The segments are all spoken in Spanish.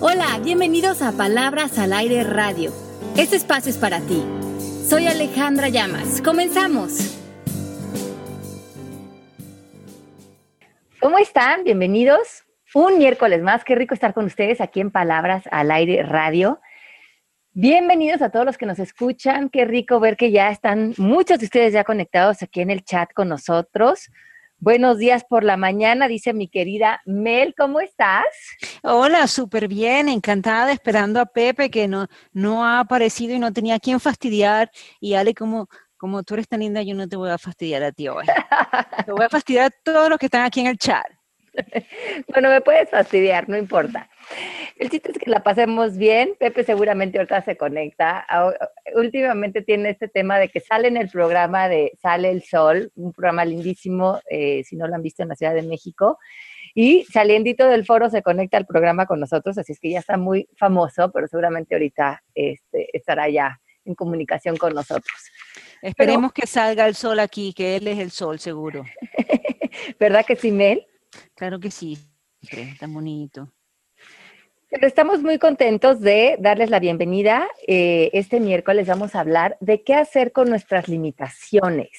Hola, bienvenidos a Palabras al Aire Radio. Este espacio es para ti. Soy Alejandra Llamas. Comenzamos. ¿Cómo están? Bienvenidos. Un miércoles más. Qué rico estar con ustedes aquí en Palabras al Aire Radio. Bienvenidos a todos los que nos escuchan. Qué rico ver que ya están muchos de ustedes ya conectados aquí en el chat con nosotros. Buenos días por la mañana, dice mi querida Mel, ¿cómo estás? Hola, súper bien, encantada, esperando a Pepe que no, no ha aparecido y no tenía a quién fastidiar. Y Ale, como, como tú eres tan linda, yo no te voy a fastidiar a ti hoy. te voy a fastidiar a todos los que están aquí en el chat. bueno, me puedes fastidiar, no importa. El chiste es que la pasemos bien. Pepe seguramente ahorita se conecta. Últimamente tiene este tema de que sale en el programa de Sale el Sol, un programa lindísimo, eh, si no lo han visto en la Ciudad de México. Y saliendito del foro se conecta al programa con nosotros, así es que ya está muy famoso, pero seguramente ahorita este, estará ya en comunicación con nosotros. Esperemos que salga el sol aquí, que él es el sol, seguro. ¿Verdad que sí, Mel? Claro que sí, tan bonito. estamos muy contentos de darles la bienvenida. Eh, este miércoles vamos a hablar de qué hacer con nuestras limitaciones.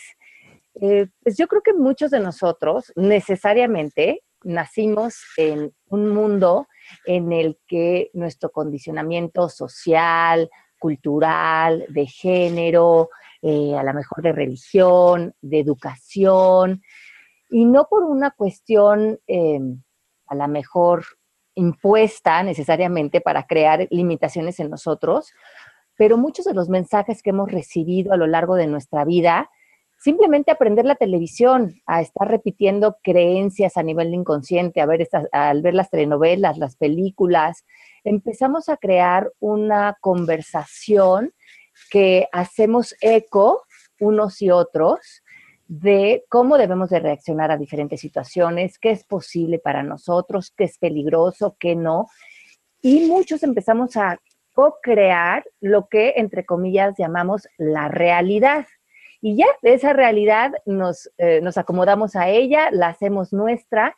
Eh, pues yo creo que muchos de nosotros necesariamente nacimos en un mundo en el que nuestro condicionamiento social, cultural, de género, eh, a lo mejor de religión, de educación, y no por una cuestión em, a la mejor impuesta necesariamente para crear limitaciones en nosotros, pero muchos de los mensajes que hemos recibido a lo largo de nuestra vida, simplemente aprender la televisión, a estar repitiendo creencias a nivel inconsciente, a ver estas, al ver las telenovelas, las películas, empezamos a crear una conversación que hacemos eco unos y otros de cómo debemos de reaccionar a diferentes situaciones, qué es posible para nosotros, qué es peligroso, qué no. Y muchos empezamos a co-crear lo que, entre comillas, llamamos la realidad. Y ya de esa realidad nos, eh, nos acomodamos a ella, la hacemos nuestra,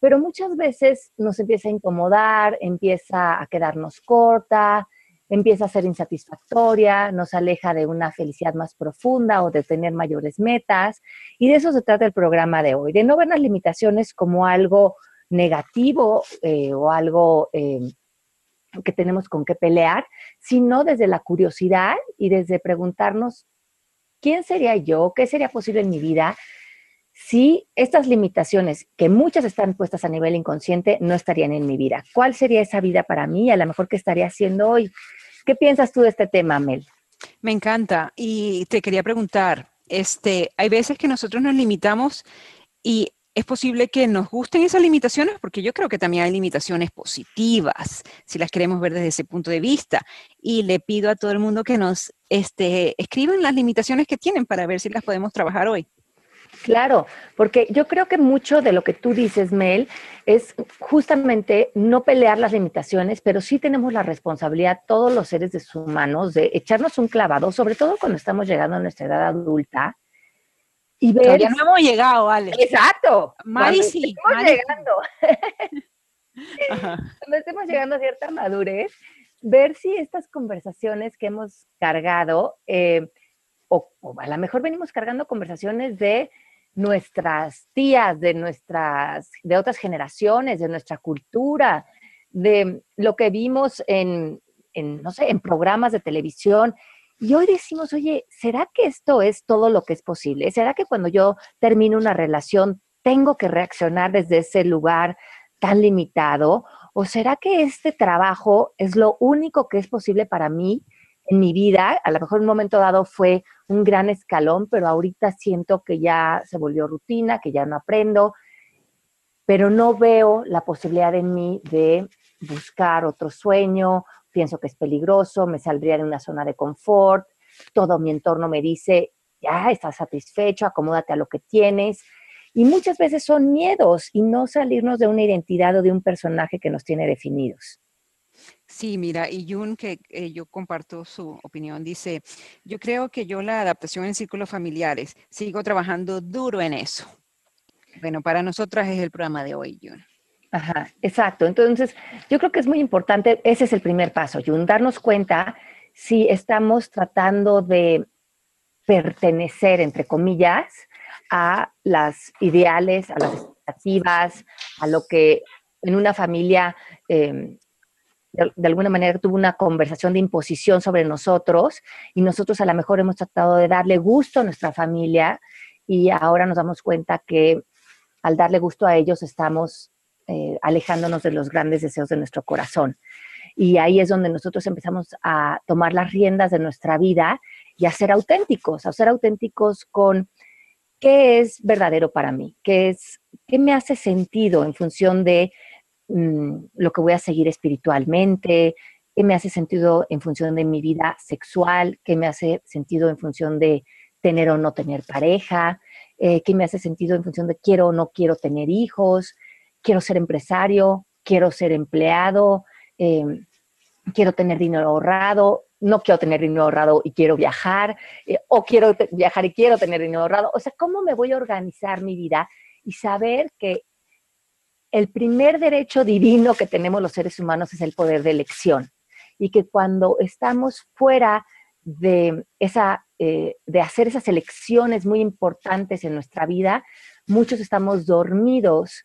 pero muchas veces nos empieza a incomodar, empieza a quedarnos corta, empieza a ser insatisfactoria, nos aleja de una felicidad más profunda o de tener mayores metas. Y de eso se trata el programa de hoy, de no ver las limitaciones como algo negativo eh, o algo eh, que tenemos con qué pelear, sino desde la curiosidad y desde preguntarnos, ¿quién sería yo? ¿Qué sería posible en mi vida? Si estas limitaciones, que muchas están puestas a nivel inconsciente, no estarían en mi vida. ¿Cuál sería esa vida para mí? A lo mejor que estaría haciendo hoy. ¿Qué piensas tú de este tema, Mel? Me encanta y te quería preguntar, este, hay veces que nosotros nos limitamos y es posible que nos gusten esas limitaciones porque yo creo que también hay limitaciones positivas, si las queremos ver desde ese punto de vista. Y le pido a todo el mundo que nos este, escriban las limitaciones que tienen para ver si las podemos trabajar hoy. Claro, porque yo creo que mucho de lo que tú dices, Mel, es justamente no pelear las limitaciones, pero sí tenemos la responsabilidad, todos los seres humanos, de echarnos un clavado, sobre todo cuando estamos llegando a nuestra edad adulta. Y ver. ya no hemos llegado, vale. Exacto. Mari sí. Estamos llegando. cuando estemos llegando a cierta madurez, ver si estas conversaciones que hemos cargado, eh, o, a lo mejor venimos cargando conversaciones de nuestras tías, de nuestras, de otras generaciones, de nuestra cultura, de lo que vimos en, no sé, en programas de televisión. Y hoy decimos, oye, ¿será que esto es todo lo que es posible? ¿Será que cuando yo termino una relación tengo que reaccionar desde ese lugar tan limitado? ¿O será que este trabajo es lo único que es posible para mí en mi vida, a lo mejor en un momento dado fue un gran escalón, pero ahorita siento que ya se volvió rutina, que ya no aprendo, pero no veo la posibilidad en mí de buscar otro sueño, pienso que es peligroso, me saldría de una zona de confort, todo mi entorno me dice, ya estás satisfecho, acomódate a lo que tienes. Y muchas veces son miedos y no salirnos de una identidad o de un personaje que nos tiene definidos. Sí, mira, y Jun, que eh, yo comparto su opinión, dice, yo creo que yo la adaptación en círculos familiares, sigo trabajando duro en eso. Bueno, para nosotras es el programa de hoy, Jun. Ajá, exacto. Entonces, yo creo que es muy importante, ese es el primer paso, Jun, darnos cuenta si estamos tratando de pertenecer, entre comillas, a las ideales, a las expectativas, a lo que en una familia em, de, alguna manera tuvo una conversación de imposición sobre nosotros y nosotros a lo mejor hemos tratado de darle gusto a nuestra familia y ahora nos damos cuenta que al darle gusto a ellos estamos eh, alejándonos de los grandes deseos de nuestro corazón. Y ahí es donde nosotros empezamos a tomar las riendas de nuestra vida y a ser auténticos, a ser auténticos con qué es verdadero para mí, qué es, qué me hace sentido en función de Mm, lo que voy a seguir espiritualmente, qué me hace sentido en función de mi vida sexual, qué me hace sentido en función de tener o no tener pareja, eh, qué me hace sentido en función de quiero o no quiero tener hijos, quiero ser empresario, quiero ser empleado, em, quiero tener dinero ahorrado, no quiero tener dinero ahorrado y quiero viajar, eh, o quiero viajar y quiero tener dinero ahorrado. O sea, ¿cómo me voy a organizar mi vida y saber que el primer derecho divino que tenemos los seres humanos es el poder de elección. Y que cuando estamos fuera de, esa, eh, de hacer esas elecciones muy importantes en nuestra vida, muchos estamos dormidos,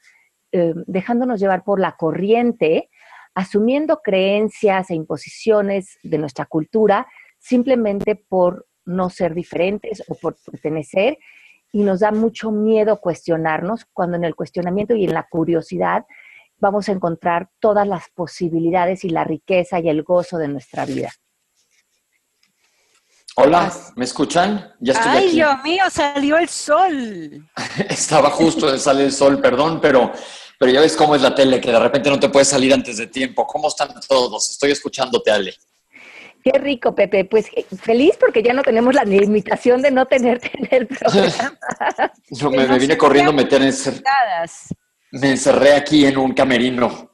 eh, dejándonos llevar por la corriente, asumiendo creencias e imposiciones de nuestra cultura simplemente por no ser diferentes o por pertenecer y nos da mucho miedo cuestionarnos, cuando en el cuestionamiento y en la curiosidad vamos a encontrar todas las posibilidades y la riqueza y el gozo de nuestra vida. Hola, ¿me escuchan? Ya estoy Ay, Dios mío, salió el sol. Estaba justo de salir el sol, perdón, pero, pero ya ves cómo es la tele, que de repente no te puedes salir antes de tiempo. ¿Cómo están todos? Estoy escuchándote, Ale. Qué rico, Pepe. Pues eh, feliz porque ya no tenemos la limitación de no tenerte en el programa. no, me, vine corriendo a meter en Me encerré aquí en un camerino.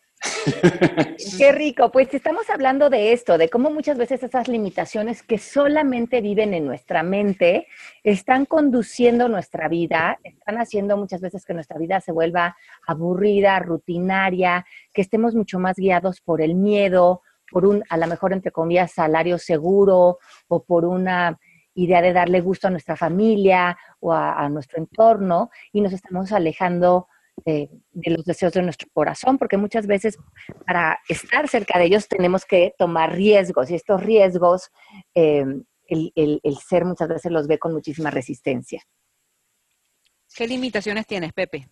Qué rico. Pues estamos hablando de esto, de cómo muchas veces esas limitaciones que solamente viven en nuestra mente están conduciendo nuestra vida, están haciendo muchas veces que nuestra vida se vuelva aburrida, rutinaria, que estemos mucho más guiados por el miedo, por un, a lo mejor, entre comillas, salario seguro o por una idea de darle gusto a nuestra familia o a, nuestro entorno y nos estamos alejando de, los deseos de nuestro corazón, porque muchas veces para estar cerca de ellos tenemos que tomar riesgos y estos riesgos eh, el, el ser muchas veces los ve con muchísima resistencia. ¿Qué limitaciones tienes, Pepe?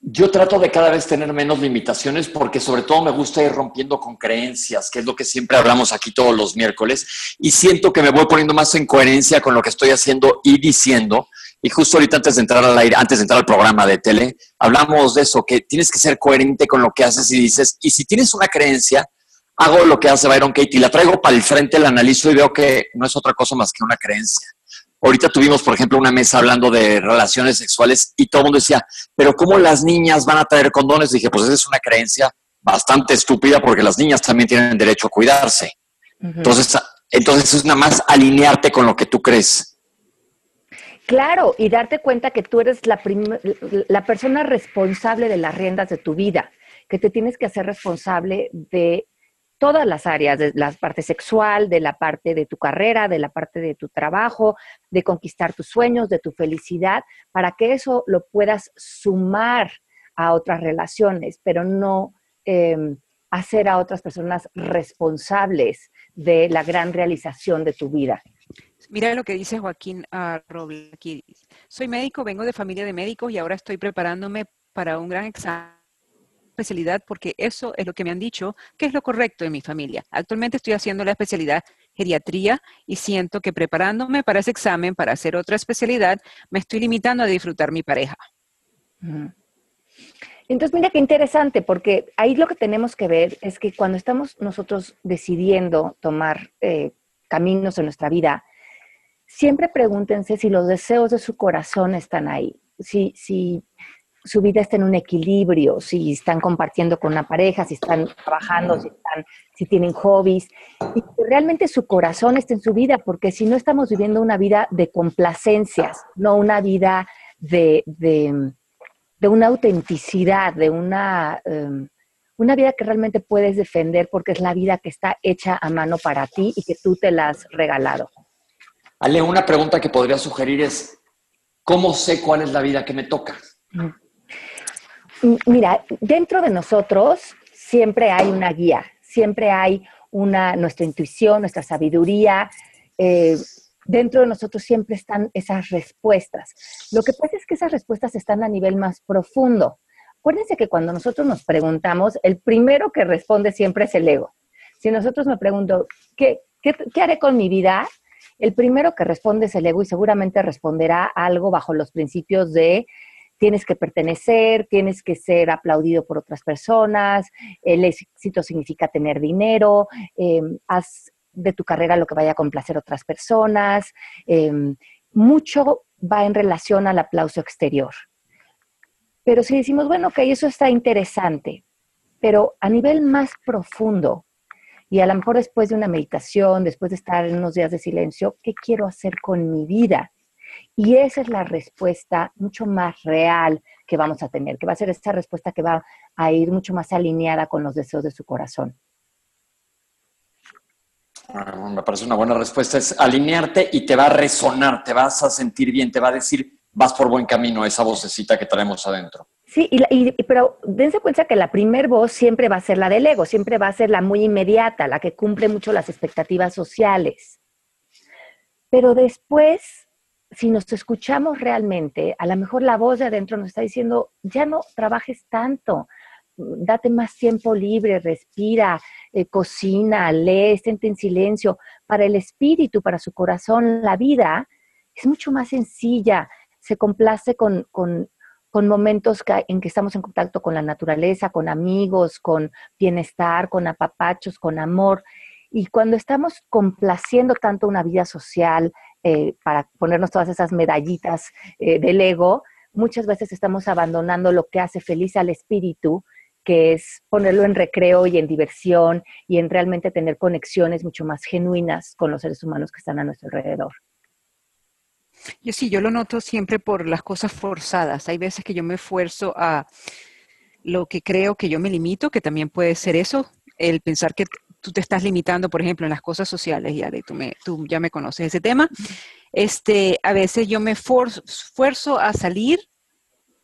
Yo trato de cada vez tener menos limitaciones porque sobre todo me gusta ir rompiendo con creencias, que es lo que siempre hablamos aquí todos los miércoles, y siento que me voy poniendo más en coherencia con lo que estoy haciendo y diciendo. Y justo ahorita antes de entrar al aire, antes de entrar al programa de tele, hablamos de eso, que tienes que ser coherente con lo que haces y dices, y si tienes una creencia, hago lo que hace Byron Katie, la traigo para el frente, la analizo y veo que no es otra cosa más que una creencia. Ahorita tuvimos, por ejemplo, una mesa hablando de relaciones sexuales y todo el mundo decía, pero ¿cómo las niñas van a traer condones? dije, pues esa es una creencia bastante estúpida porque las niñas también tienen derecho a cuidarse. Entonces, entonces es nada más alinearte con lo que tú crees. Claro, y darte cuenta que tú eres la, la persona responsable de las riendas de tu vida, que te tienes que hacer responsable de todas las áreas, de la parte sexual, de la parte de tu carrera, de la parte de tu trabajo, de conquistar tus sueños, de tu felicidad, para que eso lo puedas sumar a otras relaciones, pero no em, hacer a otras personas responsables de la gran realización de tu vida. Mira lo que dice Joaquín uh, Robles. Soy médico, vengo de familia de médicos y ahora estoy preparándome para un gran examen especialidad porque eso es lo que me han dicho que es lo correcto en mi familia. Actualmente estoy haciendo la especialidad geriatría y siento que preparándome para ese examen, para hacer otra especialidad, me estoy limitando a disfrutar mi pareja. Entonces, mira qué interesante, porque ahí lo que tenemos que ver es que cuando estamos nosotros decidiendo tomar eh, caminos en nuestra vida, siempre pregúntense si los deseos de su corazón están ahí. Si, si, su vida está en un equilibrio, si están compartiendo con una pareja, si están trabajando, si, están, si tienen hobbies, y que realmente su corazón esté en su vida, porque si no estamos viviendo una vida de complacencias, no una vida de, de una autenticidad, de una, em, una vida que realmente puedes defender porque es la vida que está hecha a mano para ti y que tú te la has regalado. Ale, una pregunta que podría sugerir es, ¿cómo sé cuál es la vida que me toca? Mira, dentro de nosotros siempre hay una guía, siempre hay una, nuestra intuición, nuestra sabiduría. Eh, dentro de nosotros siempre están esas respuestas. Lo que pasa es que esas respuestas están a nivel más profundo. Acuérdense que cuando nosotros nos preguntamos, el primero que responde siempre es el ego. Si nosotros me pregunto, ¿qué, qué, qué haré con mi vida? El primero que responde es el ego y seguramente responderá algo bajo los principios de tienes que pertenecer, tienes que ser aplaudido por otras personas, el éxito significa tener dinero, em, haz de tu carrera lo que vaya a complacer a otras personas. Em, mucho va en relación al aplauso exterior. Pero si decimos, bueno, ok, eso está interesante, pero a nivel más profundo, y a lo mejor después de una meditación, después de estar en unos días de silencio, ¿qué quiero hacer con mi vida? Y esa es la respuesta mucho más real que vamos a tener, que va a ser esta respuesta que va a ir mucho más alineada con los deseos de su corazón. Ah, me parece una buena respuesta. Es alinearte y te va a resonar, te vas a sentir bien, te va a decir, vas por buen camino, esa vocecita que traemos adentro. Sí, pero dense cuenta que la primer voz siempre va a ser la del ego, siempre va a ser la muy inmediata, la que cumple mucho las expectativas sociales. Pero después si nos escuchamos realmente, a lo mejor la voz de adentro nos está diciendo, ya no trabajes tanto, date más tiempo libre, respira, eh, cocina, lee, estén en silencio. Para el espíritu, para su corazón, la vida es mucho más sencilla, se complace con, con momentos en que estamos en contacto con la naturaleza, con amigos, con bienestar, con apapachos, con amor. Y cuando estamos complaciendo tanto una vida social, eh, para ponernos todas esas medallitas eh, del ego, muchas veces estamos abandonando lo que hace feliz al espíritu, que es ponerlo en recreo y en diversión y en realmente tener conexiones mucho más genuinas con los seres humanos que están a nuestro alrededor. Yo sí, yo lo noto siempre por las cosas forzadas. Hay veces que yo me esfuerzo a lo que creo que yo me limito, que también puede ser eso, el pensar que tú te estás limitando, por ejemplo, en las cosas sociales, y tú, me, tú ya me conoces ese tema, este, a veces yo me esfuerzo a salir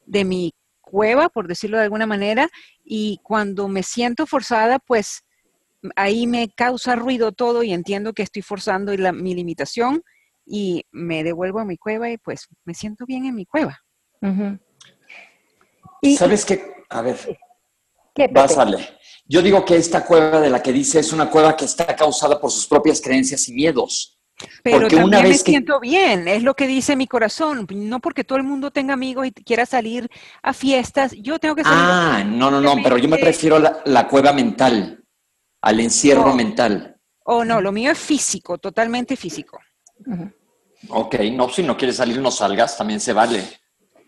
de mi cueva, por decirlo de alguna manera, y cuando me siento forzada, pues ahí me causa ruido todo y entiendo que estoy forzando mi limitación y me devuelvo a mi cueva y pues me siento bien en mi cueva. ¿Sabes qué? A ver, ¿Qué, Pásale. Yo digo que esta cueva de la que dice es una cueva que está causada por sus propias creencias y miedos. Pero porque también una vez me siento bien, es lo que dice mi corazón. No porque todo el mundo tenga amigos y quiera salir a fiestas, yo tengo que salir. Ah, no, no, no, pero yo me prefiero la, la cueva mental, al encierro oh. mental. Oh, no, lo mío es físico, totalmente físico. Ok, no, si no quieres salir, no salgas, también se vale.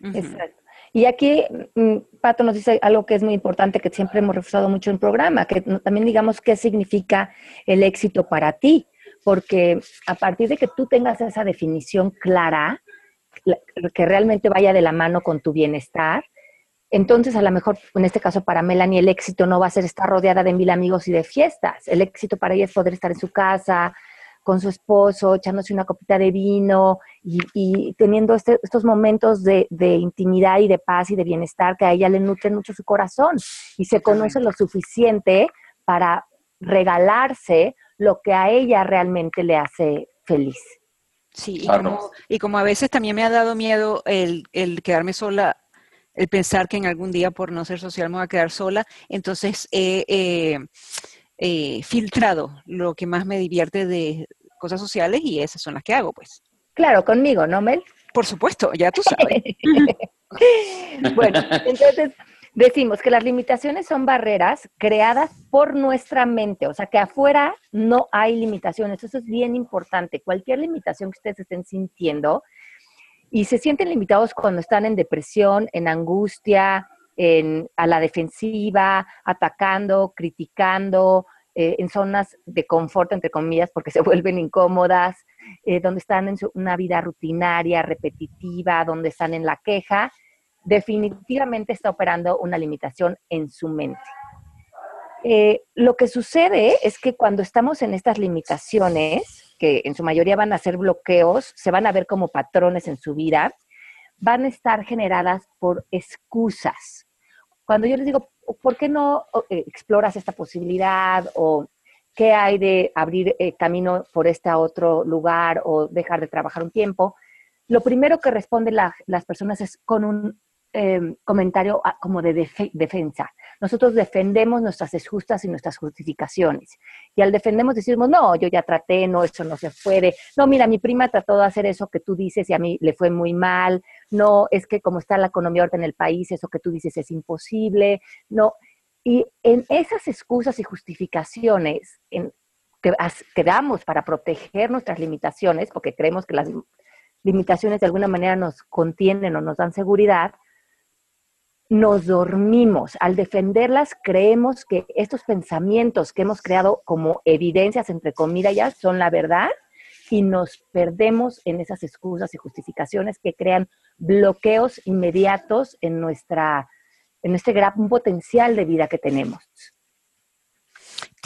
Exacto. Y aquí mm, Pato nos dice algo que es muy importante, que siempre hemos reforzado mucho en el programa, que también digamos qué significa el éxito para ti, porque a partir de que tú tengas esa definición clara, que realmente vaya de la mano con tu bienestar, entonces a lo mejor en este caso para Melanie el éxito no va a ser estar rodeada de mil amigos y de fiestas, el éxito para ella es poder estar en su casa, con su esposo, echándose una copita de vino y, teniendo este, estos momentos de, intimidad y de paz y de bienestar que a ella le nutren mucho su corazón. Y se conoce lo suficiente para regalarse lo que a ella realmente le hace feliz. Sí, y, como, a veces también me ha dado miedo el, quedarme sola, el pensar que en algún día por no ser social me voy a quedar sola, entonces he filtrado lo que más me divierte de, cosas sociales y esas son las que hago, pues. Claro, conmigo, ¿no, Mel? Por supuesto, ya tú sabes. bueno, entonces decimos que las limitaciones son barreras creadas por nuestra mente, o sea que afuera no hay limitaciones, eso es bien importante. Cualquier limitación que ustedes estén sintiendo y se sienten limitados cuando están en depresión, en angustia, en, a la defensiva, atacando, criticando, eh, en zonas de confort, entre comillas, porque se vuelven incómodas, eh, donde están en una vida rutinaria, repetitiva, donde están en la queja, definitivamente está operando una limitación en su mente. Eh, lo que sucede es que cuando estamos en estas limitaciones, que en su mayoría van a ser bloqueos, se van a ver como patrones en su vida, van a estar generadas por excusas. Cuando yo les digo, ¿por qué no eh, exploras esta posibilidad? O qué hay de abrir eh, camino por este otro lugar o dejar de trabajar un tiempo. Lo primero que responden las personas es con un Em, comentario ah, como de defensa. Nosotros defendemos nuestras excusas y nuestras justificaciones. Y al defendemos decimos, no, yo ya traté, no, eso no se puede. No, mira, mi prima trató de hacer eso que tú dices y a mí le fue muy mal. No, es que como está la economía ahorita en el país, eso que tú dices es imposible. No. Y en esas excusas y justificaciones en, que, que damos para proteger nuestras limitaciones, porque creemos que las limitaciones de alguna manera nos contienen o nos dan seguridad, nos dormimos. Al defenderlas, creemos que estos pensamientos que hemos creado como evidencias, entre comillas, son la verdad y nos perdemos en esas excusas y justificaciones que crean bloqueos inmediatos en, nuestra, en este gran potencial de vida que tenemos.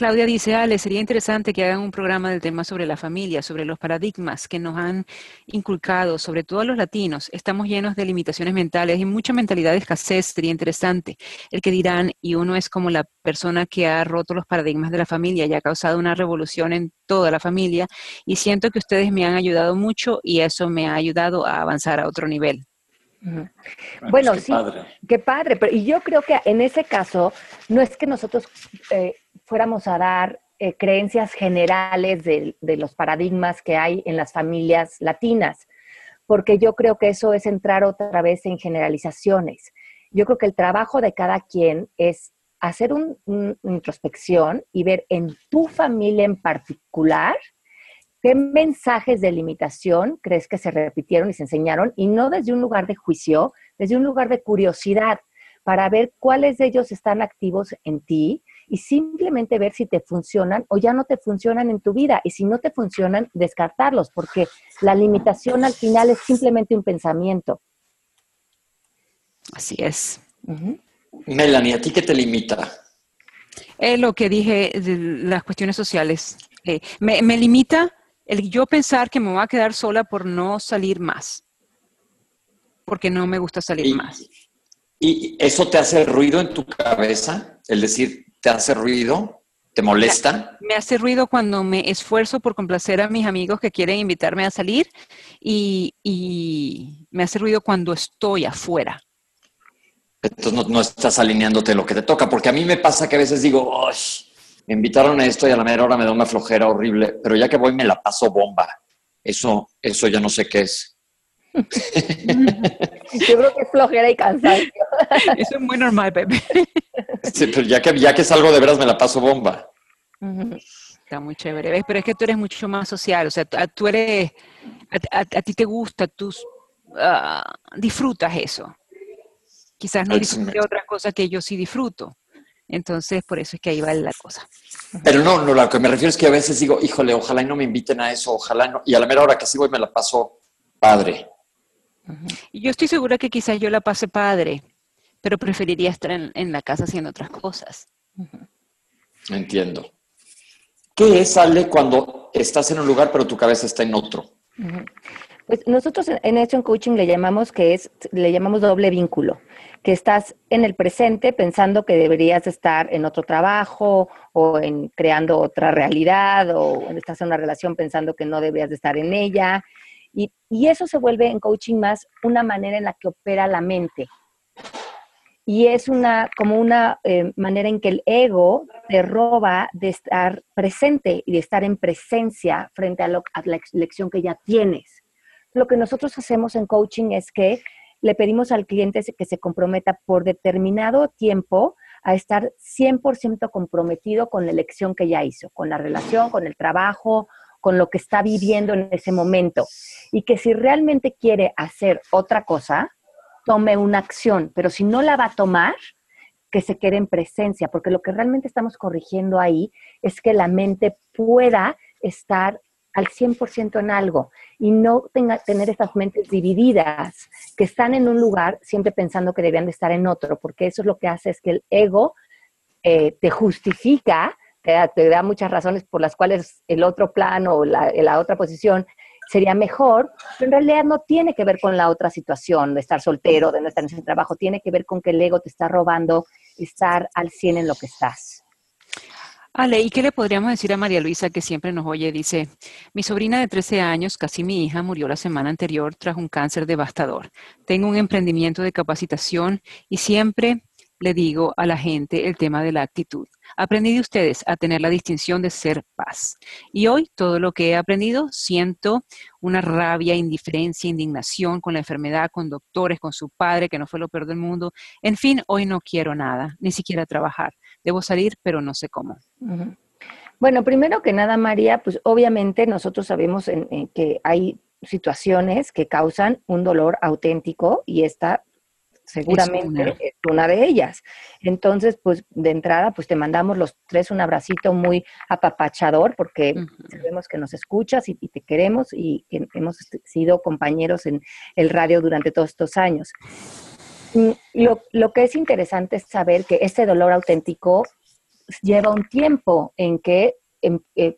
Claudia dice, Ale, sería interesante que hagan un programa del tema sobre la familia, sobre los paradigmas que nos han inculcado, sobre todo a los latinos. Estamos llenos de limitaciones mentales y mucha mentalidad de escasez. Sería interesante. El que dirán, y uno es como la persona que ha roto los paradigmas de la familia y ha causado una revolución en toda la familia. Y siento que ustedes me han ayudado mucho y eso me ha ayudado a avanzar a otro nivel. Bueno, sí, qué padre, pero y yo creo que en ese caso no es que nosotros eh, fuéramos a dar eh, creencias generales de, los paradigmas que hay en las familias latinas, porque yo creo que eso es entrar otra vez en generalizaciones. Yo creo que el trabajo de cada quien es hacer una introspección y ver en tu familia en particular qué mensajes de limitación crees que se repitieron y se enseñaron, y no desde un lugar de juicio, desde un lugar de curiosidad, para ver cuáles de ellos están activos en ti y simplemente ver si te funcionan o ya no te funcionan en tu vida. Y si no te funcionan, descartarlos, porque la limitación al final es simplemente un pensamiento. Así es. Melanie, ¿a ti qué te limita? Es lo que dije de las cuestiones sociales. Eh, me, limita el yo pensar que me voy a quedar sola por no salir más, porque no me gusta salir más. ¿Y eso te hace ruido en tu cabeza? El decir, ¿Te hace ruido? ¿Te molesta? Me hace ruido cuando me esfuerzo por complacer a mis amigos que quieren invitarme a salir y, me hace ruido cuando estoy afuera. Entonces no, estás alineándote lo que te toca, porque a mí me pasa que a veces digo, me invitaron a esto y a la mera hora me da una flojera horrible, pero ya que voy me la paso bomba. Eso, eso ya no sé qué es. Yo creo que es flojera y cansancio. Eso es muy normal, Pepe. Sí, pero ya que, ya que salgo de veras me la paso bomba. Está muy chévere. Pero es que tú eres mucho más social. O sea, tú eres, a, ti te gusta, tú ah, disfrutas eso. Quizás no disfrutes otra cosa que yo sí disfruto. Entonces, por eso es que ahí va la cosa. Pero no, no, lo que me refiero es que a veces digo, híjole, ojalá y no me inviten a eso, ojalá no. Y a la mera hora que sí voy me la paso padre. Y yo estoy segura que quizás yo la pase padre, pero preferiría estar en, la casa haciendo otras cosas. Entiendo. ¿Qué es, Ale, cuando estás en un lugar pero tu cabeza está en otro? Pues nosotros en en coaching le llamamos que es, le llamamos doble vínculo, que estás en el presente pensando que deberías estar en otro trabajo o en creando otra realidad o estás en una relación pensando que no deberías de estar en ella y, eso se vuelve en coaching más una manera en la que opera la mente. Y es una, como una eh, manera en que el ego te roba de estar presente y de estar en presencia frente a, la lección que ya tienes. Lo que nosotros hacemos en coaching es que le pedimos al cliente que se comprometa por determinado tiempo a estar 100% comprometido con la elección que ya hizo, con la relación, con el trabajo con lo que está viviendo en ese momento. Y que si realmente quiere hacer otra cosa, tome una acción, pero si no la va a tomar, que se quede en presencia, porque lo que realmente estamos corrigiendo ahí es que la mente pueda estar al 100% en algo y no tenga, tener estas mentes divididas que están en un lugar siempre pensando que debían de estar en otro, porque eso es lo que hace es que el ego eh, te justifica, te da, muchas razones por las cuales el otro plano o la, la otra posición sería mejor, pero en realidad no tiene que ver con la otra situación de estar soltero, de no estar en ese trabajo, tiene que ver con que el ego te está robando estar al 100 en lo que estás. Ale, ¿y qué le podríamos decir a María Luisa que siempre nos oye? Dice, mi sobrina de 13 años, casi mi hija, murió la semana anterior tras un cáncer devastador. Tengo un emprendimiento de capacitación y siempre le digo a la gente el tema de la actitud. Aprendí de ustedes a tener la distinción de ser paz. Y hoy todo lo que he aprendido, siento una rabia, indiferencia, indignación con la enfermedad, con doctores, con su padre, que no fue lo peor del mundo. En fin, hoy no quiero nada, ni siquiera trabajar. Debo salir, pero no sé cómo. Bueno, primero que nada, María, pues obviamente nosotros sabemos que hay situaciones que causan un dolor auténtico y esta seguramente es una. de ellas. Entonces, pues de entrada, pues te mandamos los tres un abracito muy apapachador porque sabemos que nos escuchas y, te queremos y que hemos sido compañeros en el radio durante todos estos años. Mm, lo, lo que es interesante es saber que este dolor auténtico lleva un tiempo en que en, eh,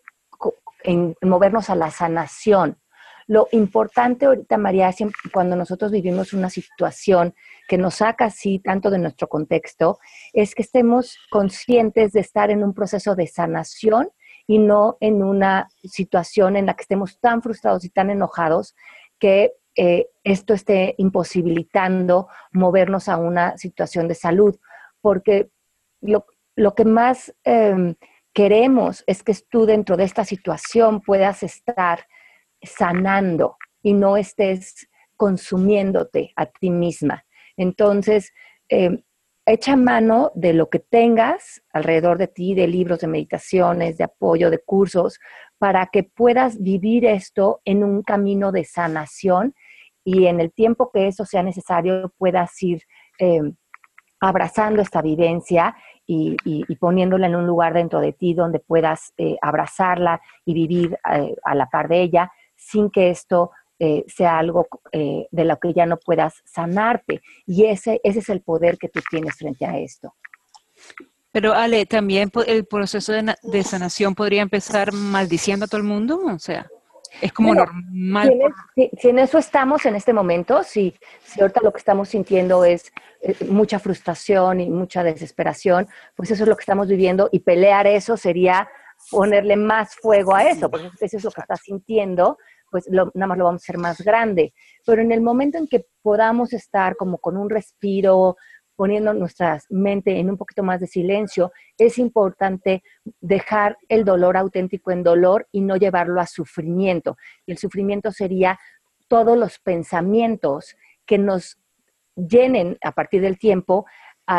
movernos a la sanación. Lo importante ahorita, María, cuando nosotros vivimos una situación que nos saca así tanto de nuestro contexto, es que estemos conscientes de estar en un proceso de sanación y no en una situación en la que estemos tan frustrados y tan enojados que eh, esto esté imposibilitando movernos a una situación de salud. Porque lo, que más em, queremos es que tú dentro de esta situación puedas estar sanando y no estés consumiéndote a ti misma. Entonces, eh, echa mano de lo que tengas alrededor de ti, de libros, de meditaciones, de apoyo, de cursos, para que puedas vivir esto en un camino de sanación y en el tiempo que eso sea necesario puedas ir eh, abrazando esta vivencia y, poniéndola en un lugar dentro de ti donde puedas eh, abrazarla y vivir a la par de ella sin que esto eh, sea algo eh, de lo que ya no puedas sanarte. Y ese, ese es el poder que tú tienes frente a esto. Pero Ale, también el proceso de, sanación podría empezar maldiciendo a todo el mundo, o sea, es como normal. Si en, eso estamos en este momento, si, si ahorita lo que estamos sintiendo es eh, mucha frustración y mucha desesperación, pues eso es lo que estamos viviendo y pelear eso sería ponerle más fuego a eso, porque eso es lo que estás sintiendo pues nada más lo vamos a hacer más grande. Pero en el momento en que podamos estar como con un respiro, poniendo nuestra mente en un poquito más de silencio, es importante dejar el dolor auténtico en dolor y no llevarlo a sufrimiento. Y el sufrimiento sería todos los pensamientos que nos llenen a partir del tiempo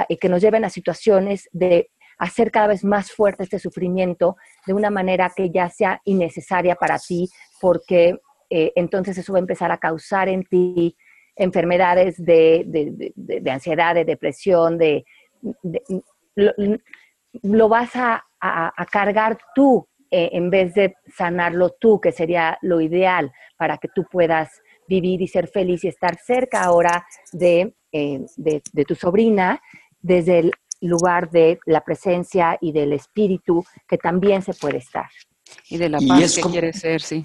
y que nos lleven a situaciones de hacer cada vez más fuerte este sufrimiento de una manera que ya sea innecesaria para ti, porque eh, entonces eso va a empezar a causar en ti enfermedades de, ansiedad, de depresión, de, lo, vas a, cargar tú eh, en vez de sanarlo tú, que sería lo ideal para que tú puedas vivir y ser feliz y estar cerca ahora de, eh, de tu sobrina desde el lugar de la presencia y del espíritu que también se puede estar. Y de la paz que quiere ser, sí.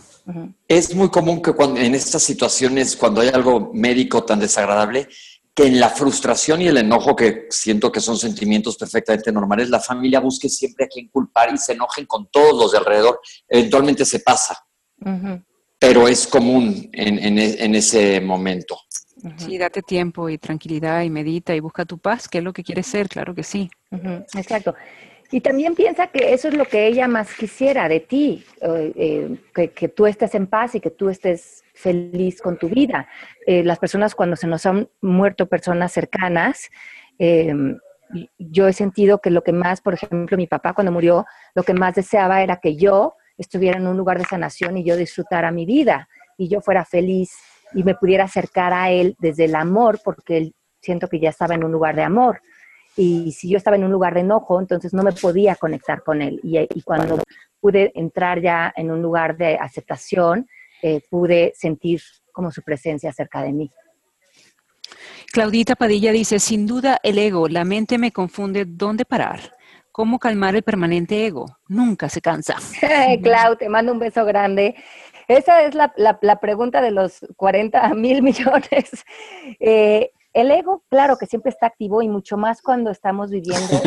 Es muy común que cuando, en estas situaciones, cuando hay algo médico tan desagradable, que en la frustración y el enojo, que siento que son sentimientos perfectamente normales, la familia busque siempre a quien culpar y se enojen con todos los de alrededor. Eventualmente se pasa, pero es común en, en, ese momento. Sí, date tiempo y tranquilidad y medita y busca tu paz, que es lo que quieres ser, claro que sí. Exacto. Y también piensa que eso es lo que ella más quisiera de ti, eh, eh, que, tú estés en paz y que tú estés feliz con tu vida. Eh, las personas cuando se nos han muerto personas cercanas, yo he sentido que lo que más, por ejemplo, mi papá cuando murió, lo que más deseaba era que yo estuviera en un lugar de sanación y yo disfrutara mi vida y yo fuera feliz y me pudiera acercar a él desde el amor, porque él siento que ya estaba en un lugar de amor. Y si yo estaba en un lugar de enojo, entonces no me podía conectar con él. Y, cuando pude entrar ya en un lugar de aceptación, eh, pude sentir como su presencia cerca de mí. Claudita Padilla dice, sin duda el ego, la mente me confunde dónde parar. ¿Cómo calmar el permanente ego? Nunca se cansa. Clau, te mando un beso grande. Esa es la, pregunta de los 40 mil millones. Eh, el ego, claro que siempre está activo y mucho más cuando estamos viviendo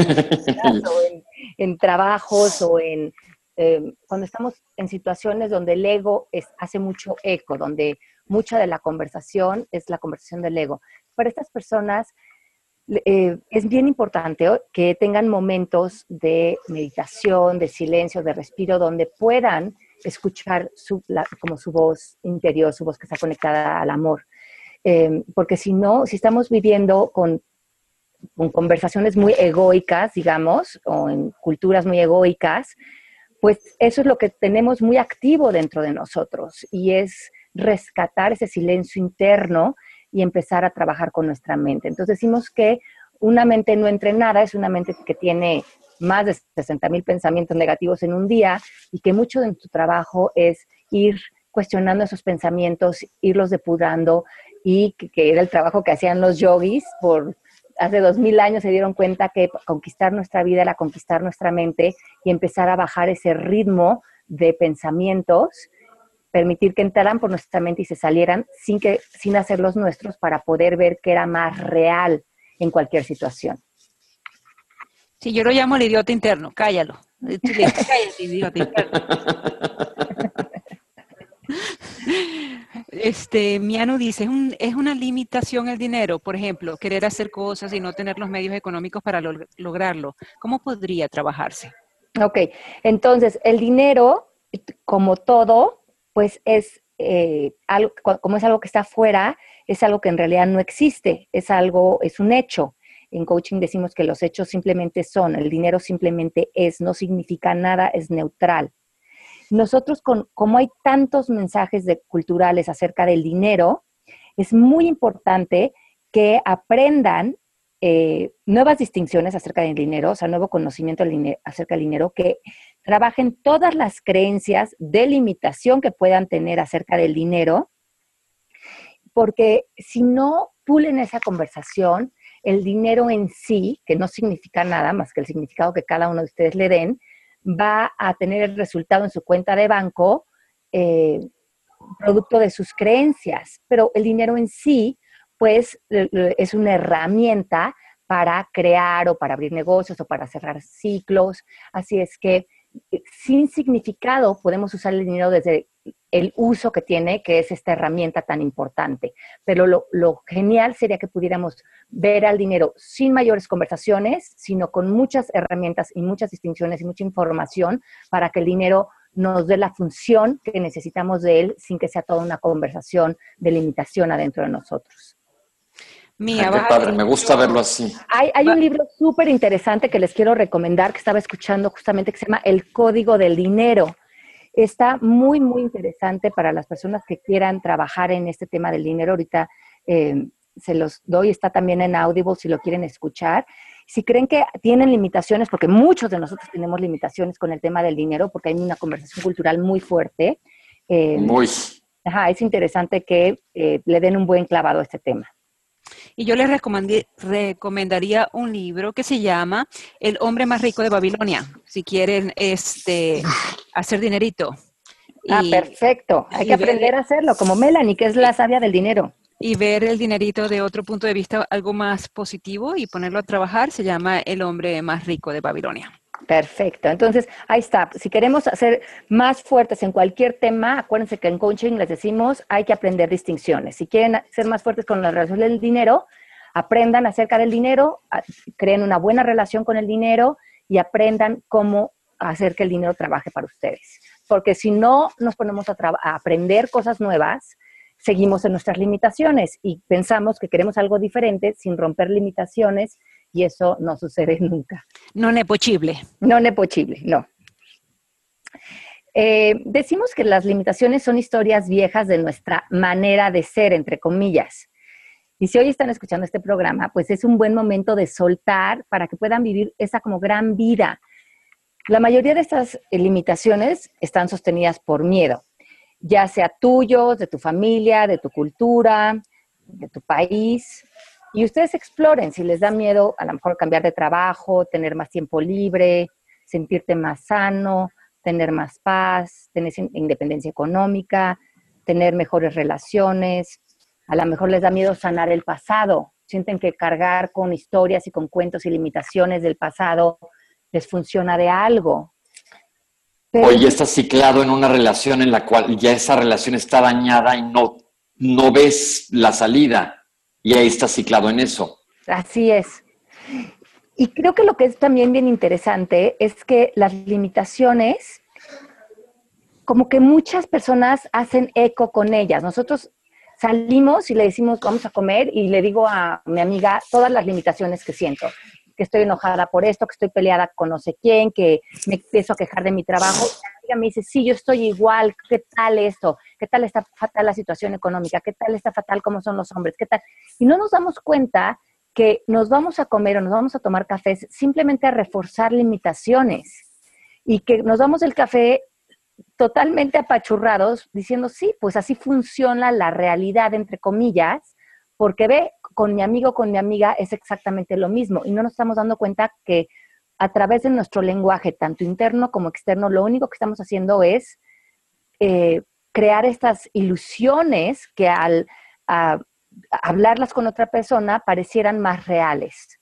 en, trabajos o en em, cuando estamos en situaciones donde el ego hace mucho eco, donde mucha de la conversación es la conversación del ego. Para estas personas eh, es bien importante que tengan momentos de meditación, de silencio, de respiro, donde puedan escuchar su, como su voz interior, su voz que está conectada al amor. Em, porque si no, si estamos viviendo con, con, conversaciones muy egoicas, digamos, o en culturas muy egoicas, pues eso es lo que tenemos muy activo dentro de nosotros y es rescatar ese silencio interno y empezar a trabajar con nuestra mente. Entonces decimos que una mente no entrenada es una mente que tiene más de 60 mil pensamientos negativos en un día y que mucho de tu trabajo es ir cuestionando esos pensamientos, irlos depurando, y que, era el trabajo que hacían los yogis por hace dos mil años se dieron cuenta que conquistar nuestra vida era conquistar nuestra mente y empezar a bajar ese ritmo de pensamientos, permitir que entraran por nuestra mente y se salieran sin, que, sin hacerlos nuestros para poder ver que era más real en cualquier situación. Sí, yo lo llamo el idiota interno, cállalo. Cállate, idiota interno. Este, Miano dice, es, una limitación el dinero, por ejemplo, querer hacer cosas y no tener los medios económicos para lograrlo. ¿Cómo podría trabajarse? Ok, entonces el dinero, como todo, pues es eh, algo, como es algo que está afuera, es algo que en realidad no existe, es algo, es un hecho. En coaching decimos que los hechos simplemente son, el dinero simplemente es, no significa nada, es neutral. Nosotros, como hay tantos mensajes de, culturales acerca del dinero, es muy importante que aprendan eh, nuevas distinciones acerca del dinero, o sea, nuevo conocimiento acerca del dinero, que trabajen todas las creencias de limitación que puedan tener acerca del dinero, porque si no pulen esa conversación, el dinero en sí, que no significa nada más que el significado que cada uno de ustedes le den, va a tener el resultado en su cuenta de banco eh, producto de sus creencias, pero el dinero en sí, pues es una herramienta para crear o para abrir negocios o para cerrar ciclos. Así es que eh, sin significado podemos usar el dinero desde el uso que tiene, que es esta herramienta tan importante. Pero lo, genial sería que pudiéramos ver al dinero sin mayores conversaciones, sino con muchas herramientas y muchas distinciones y mucha información para que el dinero nos dé la función que necesitamos de él sin que sea toda una conversación de limitación adentro de nosotros. Mía, qué padre, me gusta verlo así. Hay, hay un libro súper interesante que les quiero recomendar, que estaba escuchando justamente, que se llama El Código del Dinero Está muy, muy interesante para las personas que quieran trabajar en este tema del dinero. Ahorita eh, se los doy, está también en Audible si lo quieren escuchar. Si creen que tienen limitaciones, porque muchos de nosotros tenemos limitaciones con el tema del dinero, porque hay una conversación cultural muy fuerte. Eh, muy. Ajá, es interesante que eh, le den un buen clavado a este tema. Y yo les recomendaría un libro que se llama El hombre más rico de Babilonia, si quieren este, hacer dinerito. Ah, perfecto. Hay que aprender a hacerlo, como Melanie, que es la sabia del dinero. Y ver el dinerito de otro punto de vista, algo más positivo y ponerlo a trabajar, se llama El hombre más rico de Babilonia. Perfecto. Entonces, ahí está. Si queremos ser más fuertes en cualquier tema, acuérdense que en coaching les decimos hay que aprender distinciones. Si quieren ser más fuertes con la relación del dinero, aprendan acerca del dinero, creen una buena relación con el dinero y aprendan cómo hacer que el dinero trabaje para ustedes. Porque si no nos ponemos a, a aprender cosas nuevas, seguimos en nuestras limitaciones y pensamos que queremos algo diferente sin romper limitaciones y eso no sucede nunca. No nepochible. No nepochible, no. Eh, decimos que las limitaciones son historias viejas de nuestra manera de ser, entre comillas. Y si hoy están escuchando este programa, pues es un buen momento de soltar para que puedan vivir esa como gran vida. La mayoría de estas limitaciones están sostenidas por miedo, ya sea tuyo, de tu familia, de tu cultura, de tu país. Y ustedes exploren si les da miedo a lo mejor cambiar de trabajo, tener más tiempo libre, sentirte más sano, tener más paz, tener independencia económica, tener mejores relaciones. A lo mejor les da miedo sanar el pasado. Sienten que cargar con historias y con cuentos y limitaciones del pasado les funciona de algo. O ya estás ciclado en una relación en la cual ya esa relación está dañada y no, no ves la salida y ahí estás ciclado en eso. Así es. Y creo que lo que es también bien interesante es que las limitaciones, como que muchas personas hacen eco con ellas. Nosotros salimos y le decimos, vamos a comer, y le digo a mi amiga todas las limitaciones que siento que estoy enojada por esto, que estoy peleada con no sé quién, que me empiezo a quejar de mi trabajo. Ella me dice, sí, yo estoy igual, ¿qué tal esto? ¿Qué tal está fatal la situación económica? ¿Qué tal está fatal cómo son los hombres? ¿Qué tal? Y no nos damos cuenta que nos vamos a comer o nos vamos a tomar cafés simplemente a reforzar limitaciones y que nos damos el café totalmente apachurrados diciendo, sí, pues así funciona la realidad, entre comillas, porque ve, con mi amigo, con mi amiga es exactamente lo mismo y no nos estamos dando cuenta que a través de nuestro lenguaje, tanto interno como externo, lo único que estamos haciendo es eh, crear estas ilusiones que al hablarlas con otra persona parecieran más reales.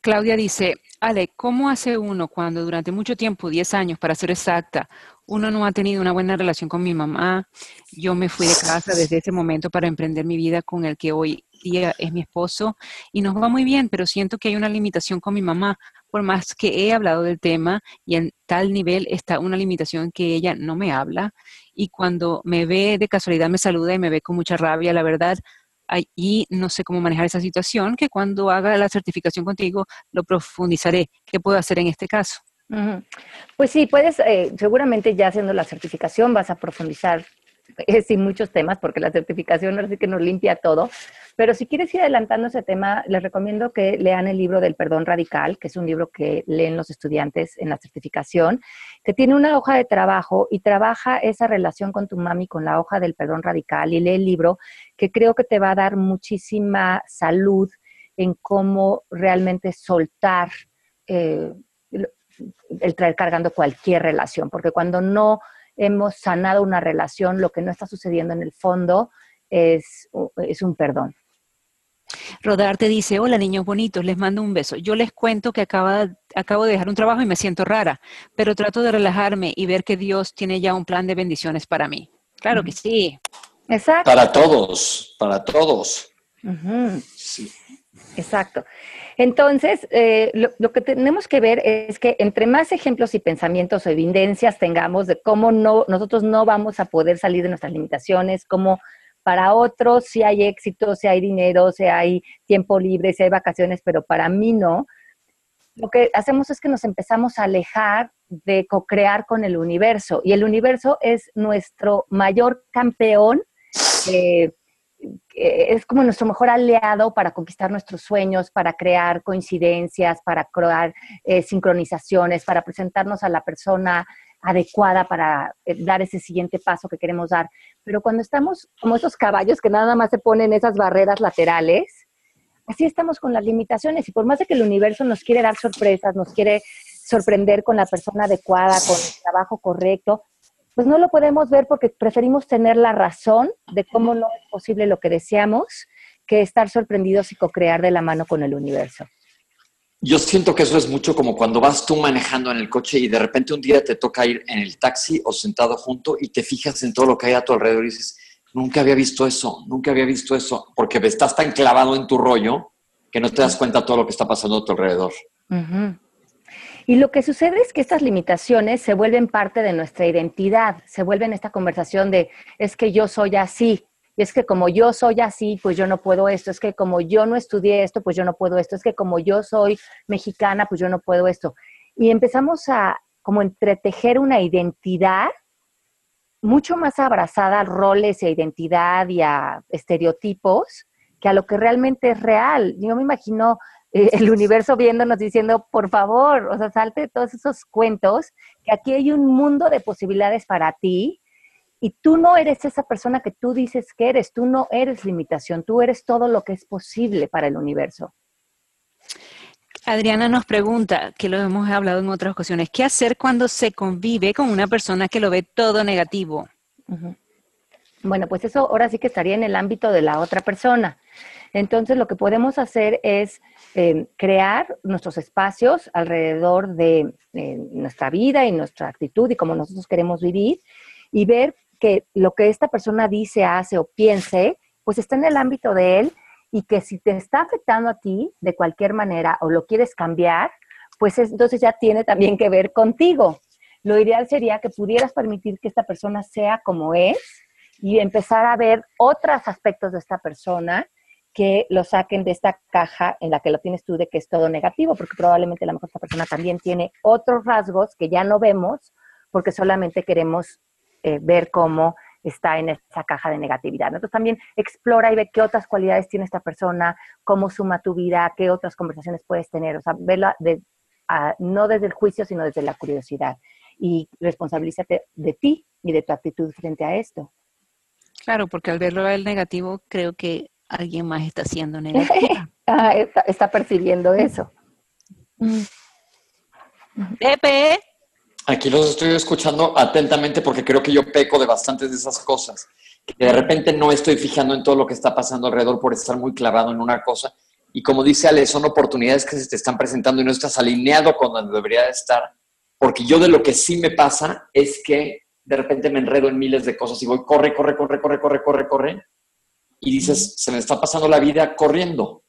Claudia dice, Ale, ¿cómo hace uno cuando durante mucho tiempo, 10 años para ser exacta, uno no ha tenido una buena relación con mi mamá? Yo me fui de casa desde ese momento para emprender mi vida con el que hoy día es mi esposo y nos va muy bien, pero siento que hay una limitación con mi mamá. Por más que he hablado del tema y en tal nivel está una limitación que ella no me habla y cuando me ve de casualidad me saluda y me ve con mucha rabia, la verdad, y no sé cómo manejar esa situación, que cuando haga la certificación contigo lo profundizaré. ¿Qué puedo hacer en este caso? Pues sí, puedes, eh, seguramente ya haciendo la certificación vas a profundizar eh, sin muchos temas, porque la certificación ahora sí que nos limpia todo. Pero si quieres ir adelantando ese tema, les recomiendo que lean el libro del perdón radical, que es un libro que leen los estudiantes en la certificación, que tiene una hoja de trabajo y trabaja esa relación con tu mami con la hoja del perdón radical y lee el libro, que creo que te va a dar muchísima salud en cómo realmente soltar eh, el traer cargando cualquier relación, porque cuando no hemos sanado una relación, lo que no está sucediendo en el fondo es, es un perdón. Rodarte dice, hola niños bonitos, les mando un beso. Yo les cuento que acaba, acabo de dejar un trabajo y me siento rara, pero trato de relajarme y ver que Dios tiene ya un plan de bendiciones para mí. Claro que sí. Exacto. Para todos, para todos. sí. Exacto. Entonces, eh, lo, que tenemos que ver es que entre más ejemplos y pensamientos o evidencias tengamos de cómo no, nosotros no vamos a poder salir de nuestras limitaciones, cómo para otros si hay éxito, si hay dinero, si hay tiempo libre, si hay vacaciones, pero para mí no, lo que hacemos es que nos empezamos a alejar de co-crear con el universo. Y el universo es nuestro mayor campeón. Eh, es como nuestro mejor aliado para conquistar nuestros sueños, para crear coincidencias, para crear eh, sincronizaciones, para presentarnos a la persona adecuada para eh, dar ese siguiente paso que queremos dar. Pero cuando estamos como esos caballos que nada más se ponen esas barreras laterales, así estamos con las limitaciones. Y por más de que el universo nos quiere dar sorpresas, nos quiere sorprender con la persona adecuada, con el trabajo correcto, pues no lo podemos ver porque preferimos tener la razón de cómo no es posible lo que deseamos que estar sorprendidos y co-crear de la mano con el universo. Yo siento que eso es mucho como cuando vas tú manejando en el coche y de repente un día te toca ir en el taxi o sentado junto y te fijas en todo lo que hay a tu alrededor y dices, nunca había visto eso, nunca había visto eso, porque estás tan clavado en tu rollo que no te das cuenta de todo lo que está pasando a tu alrededor. Y lo que sucede es que estas limitaciones se vuelven parte de nuestra identidad, se vuelven esta conversación de, es que yo soy así, y es que como yo soy así, pues yo no puedo esto, es que como yo no estudié esto, pues yo no puedo esto, es que como yo soy mexicana, pues yo no puedo esto. Y empezamos a como entretejer una identidad mucho más abrazada a roles y a identidad y a estereotipos que a lo que realmente es real. Yo me imagino eh, el universo viéndonos diciendo, por favor, o sea, salte de todos esos cuentos, que aquí hay un mundo de posibilidades para ti y tú no eres esa persona que tú dices que eres, tú no eres limitación, tú eres todo lo que es posible para el universo. Adriana nos pregunta, que lo hemos hablado en otras ocasiones, ¿qué hacer cuando se convive con una persona que lo ve todo negativo? Bueno, pues eso ahora sí que estaría en el ámbito de la otra persona. Entonces, lo que podemos hacer es eh, crear nuestros espacios alrededor de eh, nuestra vida y nuestra actitud y cómo nosotros queremos vivir y ver que lo que esta persona dice, hace o piense, pues está en el ámbito de él y que si te está afectando a ti de cualquier manera o lo quieres cambiar, pues entonces ya tiene también que ver contigo. Lo ideal sería que pudieras permitir que esta persona sea como es y empezar a ver otros aspectos de esta persona que lo saquen de esta caja en la que lo tienes tú de que es todo negativo, porque probablemente a lo mejor esta persona también tiene otros rasgos que ya no vemos porque solamente queremos eh, ver cómo está en esa caja de negatividad. Entonces también explora y ve qué otras cualidades tiene esta persona, cómo suma tu vida, qué otras conversaciones puedes tener, o sea, verla no desde el juicio, sino desde la curiosidad. Y responsabilízate de ti y de tu actitud frente a esto. Claro, porque al verlo el negativo, creo que alguien más está siendo negativo. Ah, está, percibiendo eso. Pepe. Aquí los estoy escuchando atentamente porque creo que yo peco de bastantes de esas cosas. Que de repente no estoy fijando en todo lo que está pasando alrededor por estar muy clavado en una cosa. Y como dice Ale, son oportunidades que se te están presentando y no estás alineado con donde debería de estar. Porque yo de lo que sí me pasa es que de repente me enredo en miles de cosas y voy, corre, corre, corre, corre, corre, corre, corre. Y dices, se me está pasando la vida corriendo.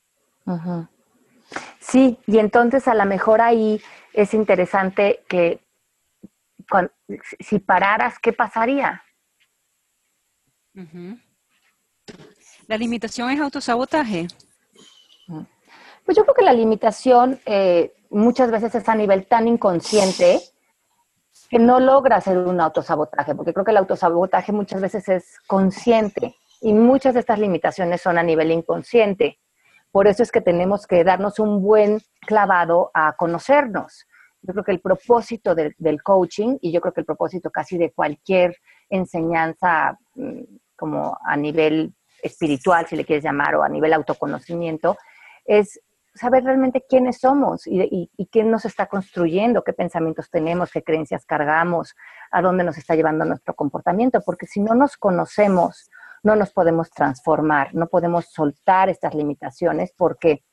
Sí, y entonces a lo mejor ahí es interesante que si pararas, ¿qué pasaría? ¿La limitación es autosabotaje? Pues yo creo que la limitación eh, muchas veces es a nivel tan inconsciente que no logra hacer un autosabotaje, porque creo que el autosabotaje muchas veces es consciente y muchas de estas limitaciones son a nivel inconsciente. Por eso es que tenemos que darnos un buen clavado a conocernos. Yo creo que el propósito del, coaching y yo creo que el propósito casi de cualquier enseñanza mm, como a nivel espiritual, si le quieres llamar, o a nivel autoconocimiento, es saber realmente quiénes somos y, y, quién nos está construyendo, qué pensamientos tenemos, qué creencias cargamos, a dónde nos está llevando nuestro comportamiento, porque si no nos conocemos, no nos podemos transformar, no podemos soltar estas limitaciones porque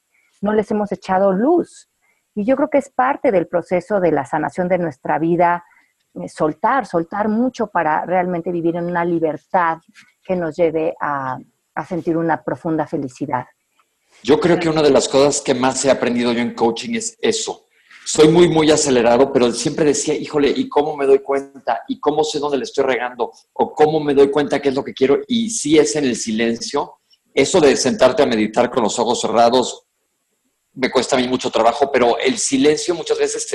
no les hemos echado luz. Y yo creo que es parte del proceso de la sanación de nuestra vida, eh, soltar, soltar mucho para realmente vivir en una libertad que nos lleve a, sentir una profunda felicidad. Yo creo que una de las cosas que más he aprendido yo en coaching es eso. Soy muy, muy acelerado, pero siempre decía, híjole, ¿y cómo me doy cuenta? ¿Y cómo sé dónde le estoy regando? ¿O cómo me doy cuenta qué es lo que quiero? Y si es en el silencio, eso de sentarte a meditar con los ojos cerrados, me cuesta a mí mucho trabajo, pero el silencio muchas veces,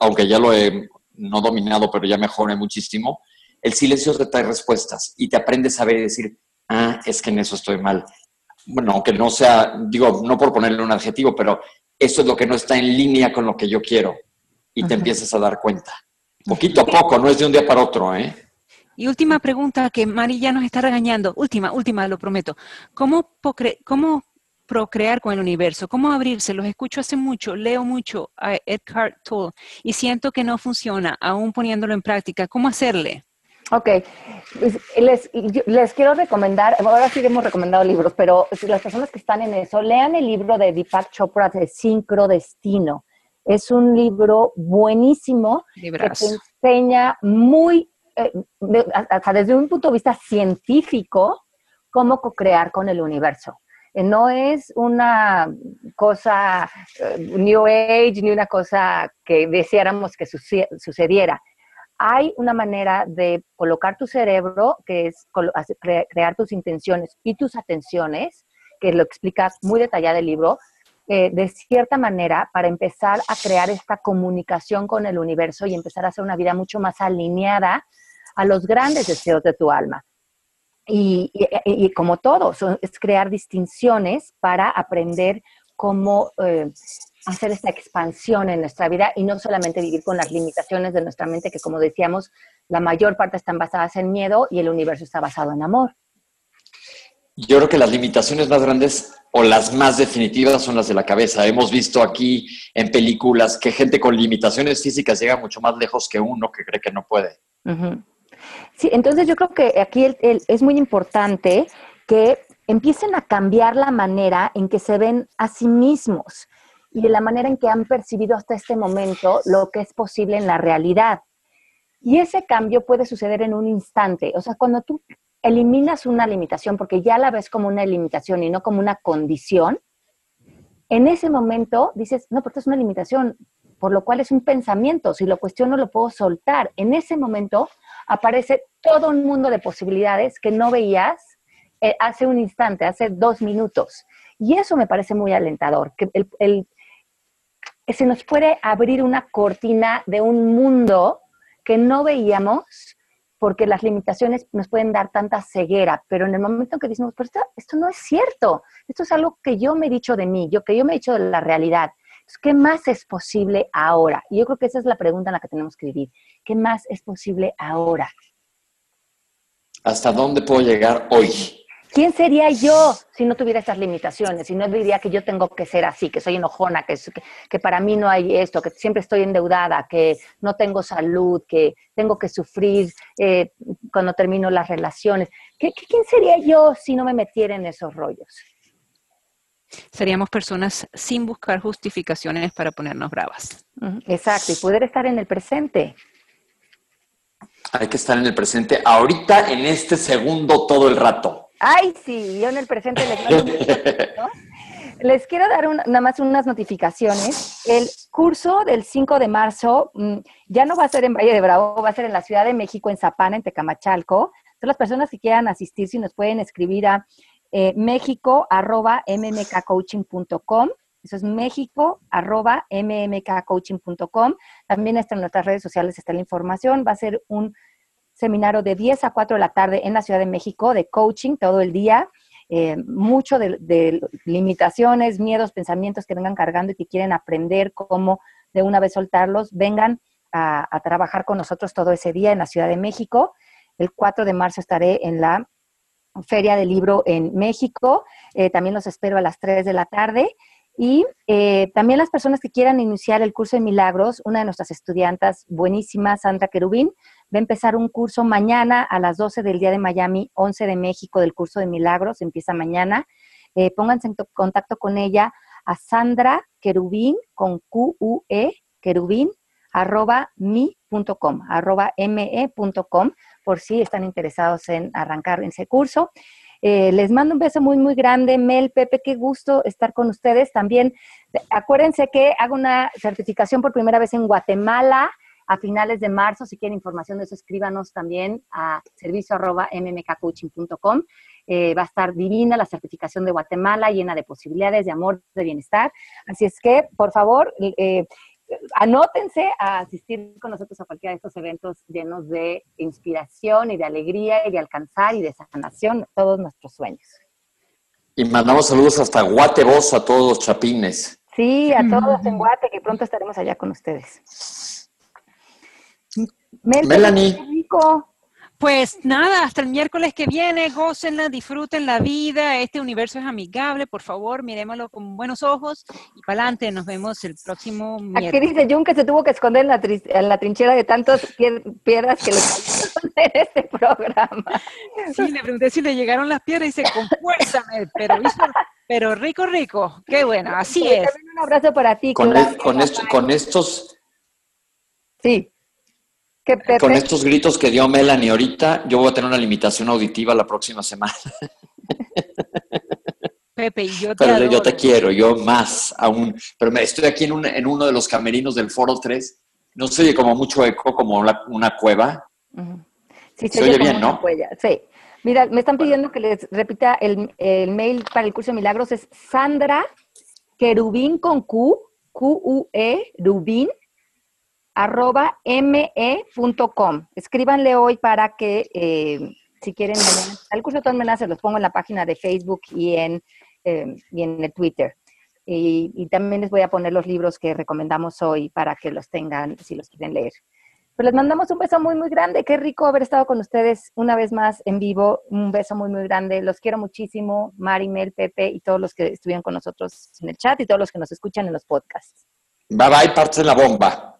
aunque ya lo he no dominado, pero ya mejoré muchísimo, el silencio te trae respuestas y te aprendes a ver y decir, ah, es que en eso estoy mal. Bueno, aunque no sea, digo, no por ponerle un adjetivo, pero eso es lo que no está en línea con lo que yo quiero y te empiezas a dar cuenta. Poquito a poco, no es de un día para otro, ¿eh? Y última pregunta que Mari ya nos está regañando, última, última, lo prometo. ¿Cómo, cómo procrear con el universo, cómo abrirse. Los escucho hace mucho, leo mucho a Eckhart Tolle y siento que no funciona, aún poniéndolo en práctica. ¿Cómo hacerle? Ok, pues, les, les, quiero recomendar, ahora sí hemos recomendado libros, pero las personas que están en eso, lean el libro de Deepak Chopra de Sincrodestino. Es un libro buenísimo que te enseña muy, eh, hasta desde un punto de vista científico, cómo co-crear con el universo. Eh, no es una cosa eh, New Age ni una cosa que deseáramos que sucediera. Hay una manera de colocar tu cerebro, que es crear tus intenciones y tus atenciones, que lo explicas muy detallado el libro, eh, de cierta manera para empezar a crear esta comunicación con el universo y empezar a hacer una vida mucho más alineada a los grandes deseos de tu alma. Y, como todo, es crear distinciones para aprender cómo eh, hacer esta expansión en nuestra vida y no solamente vivir con las limitaciones de nuestra mente, que como decíamos, la mayor parte están basadas en miedo y el universo está basado en amor. Yo creo que las limitaciones más grandes o las más definitivas son las de la cabeza. Hemos visto aquí en películas que gente con limitaciones físicas llega mucho más lejos que uno que cree que no puede. Sí, entonces yo creo que aquí es muy importante que empiecen a cambiar la manera en que se ven a sí mismos y de la manera en que han percibido hasta este momento lo que es posible en la realidad. Y ese cambio puede suceder en un instante. O sea, cuando tú eliminas una limitación porque ya la ves como una limitación y no como una condición, en ese momento dices, no, porque es una limitación, por lo cual es un pensamiento, si lo cuestiono lo puedo soltar. En ese momento aparece todo un mundo de posibilidades que no veías eh, hace un instante, hace dos minutos. Y eso me parece muy alentador, que el, se nos puede abrir una cortina de un mundo que no veíamos porque las limitaciones nos pueden dar tanta ceguera, pero en el momento en que decimos, pero esto, no es cierto, esto es algo que yo me he dicho de mí, yo que yo me he dicho de la realidad. ¿Qué más es posible ahora? Y yo creo que esa es la pregunta en la que tenemos que vivir. ¿Qué más es posible ahora? ¿Hasta dónde puedo llegar hoy? ¿Quién sería yo si no tuviera estas limitaciones? Si no diría que yo tengo que ser así, que soy enojona, que, que, para mí no hay esto, que siempre estoy endeudada, que no tengo salud, que tengo que sufrir eh, cuando termino las relaciones. ¿Qué, quién sería yo si no me metiera en esos rollos? Seríamos personas sin buscar justificaciones para ponernos bravas. Exacto, y poder estar en el presente. Hay que estar en el presente ahorita, en este segundo, todo el rato. Ay, sí, yo en el presente les, les quiero dar nada más unas notificaciones. El curso del 5 de marzo mm, ya no va a ser en Valle de Bravo, va a ser en la Ciudad de México, en Zapana, en Tecamachalco. Todas las personas que quieran asistir, si nos pueden escribir a eh, mexico.mmkcoaching.com. Eso es mexico.mmkcoaching.com. También está en nuestras redes sociales, está la información. Va a ser un seminario de 10 a 4 de la tarde en la Ciudad de México de coaching todo el día. Eh, mucho de, limitaciones, miedos, pensamientos que vengan cargando y que quieren aprender cómo de una vez soltarlos, vengan a, trabajar con nosotros todo ese día en la Ciudad de México. El 4 de marzo estaré en la Feria del Libro en México. Eh, también los espero a las 3 de la tarde. Y eh, también las personas que quieran iniciar el curso de milagros, una de nuestras estudiantes buenísimas, Sandra Querubín, va a empezar un curso mañana a las 12 del día de Miami, 11 de México del curso de milagros, empieza mañana. Eh, pónganse en contacto con ella a Sandra Querubín con Q-U-E, Querubín, arroba mi.com, arroba me.com, por si están interesados en arrancar ese curso. Eh, les mando un beso muy, muy grande. Mel, Pepe, qué gusto estar con ustedes. También acuérdense que hago una certificación por primera vez en Guatemala a finales de marzo. Si quieren información de eso, escríbanos también a servicio arroba mmkcoaching.com. Eh, va a estar divina la certificación de Guatemala, llena de posibilidades, de amor, de bienestar. Así es que, por favor, eh, anótense a asistir con nosotros a cualquiera de estos eventos llenos de inspiración y de alegría y de alcanzar y de sanación todos nuestros sueños. Y mandamos saludos hasta Guatebos a todos los chapines. Sí, a todos en Guate, que pronto estaremos allá con ustedes. Melanie. Rico. Pues nada, hasta el miércoles que viene, gócenla, disfruten la vida, este universo es amigable, por favor, miremoslo con buenos ojos y para adelante, nos vemos el próximo miércoles. Aquí dice Jun que se tuvo que esconder en la, trinchera de tantas piedras que le cayeron en este programa. Sí, le pregunté si le llegaron las piedras y dice, con fuerza, pero pero rico, rico, qué bueno, así es. Un abrazo para ti. Con, con estos... Sí. Con estos gritos que dio Melanie ahorita, yo voy a tener una limitación auditiva la próxima semana. Pepe, yo te Pero yo te quiero, yo más aún. Pero me, estoy aquí en, en, uno de los camerinos del Foro 3. No se oye como mucho eco, como una, cueva. Sí, se, oye, bien, ¿no? Sí. Mira, me están pidiendo que les repita el, el, mail para el curso de milagros. Es Sandra Querubín con Q, Q-U-E, Rubín, arroba me.com. Escríbanle hoy para que, eh, si quieren, el curso de todas maneras se los pongo en la página de Facebook y en, eh, y en el Twitter. Y, también les voy a poner los libros que recomendamos hoy para que los tengan si los quieren leer. Pues les mandamos un beso muy, muy grande. Qué rico haber estado con ustedes una vez más en vivo. Un beso muy, muy grande. Los quiero muchísimo, Mari, Mel, Pepe y todos los que estuvieron con nosotros en el chat y todos los que nos escuchan en los podcasts. Bye bye, de la bomba.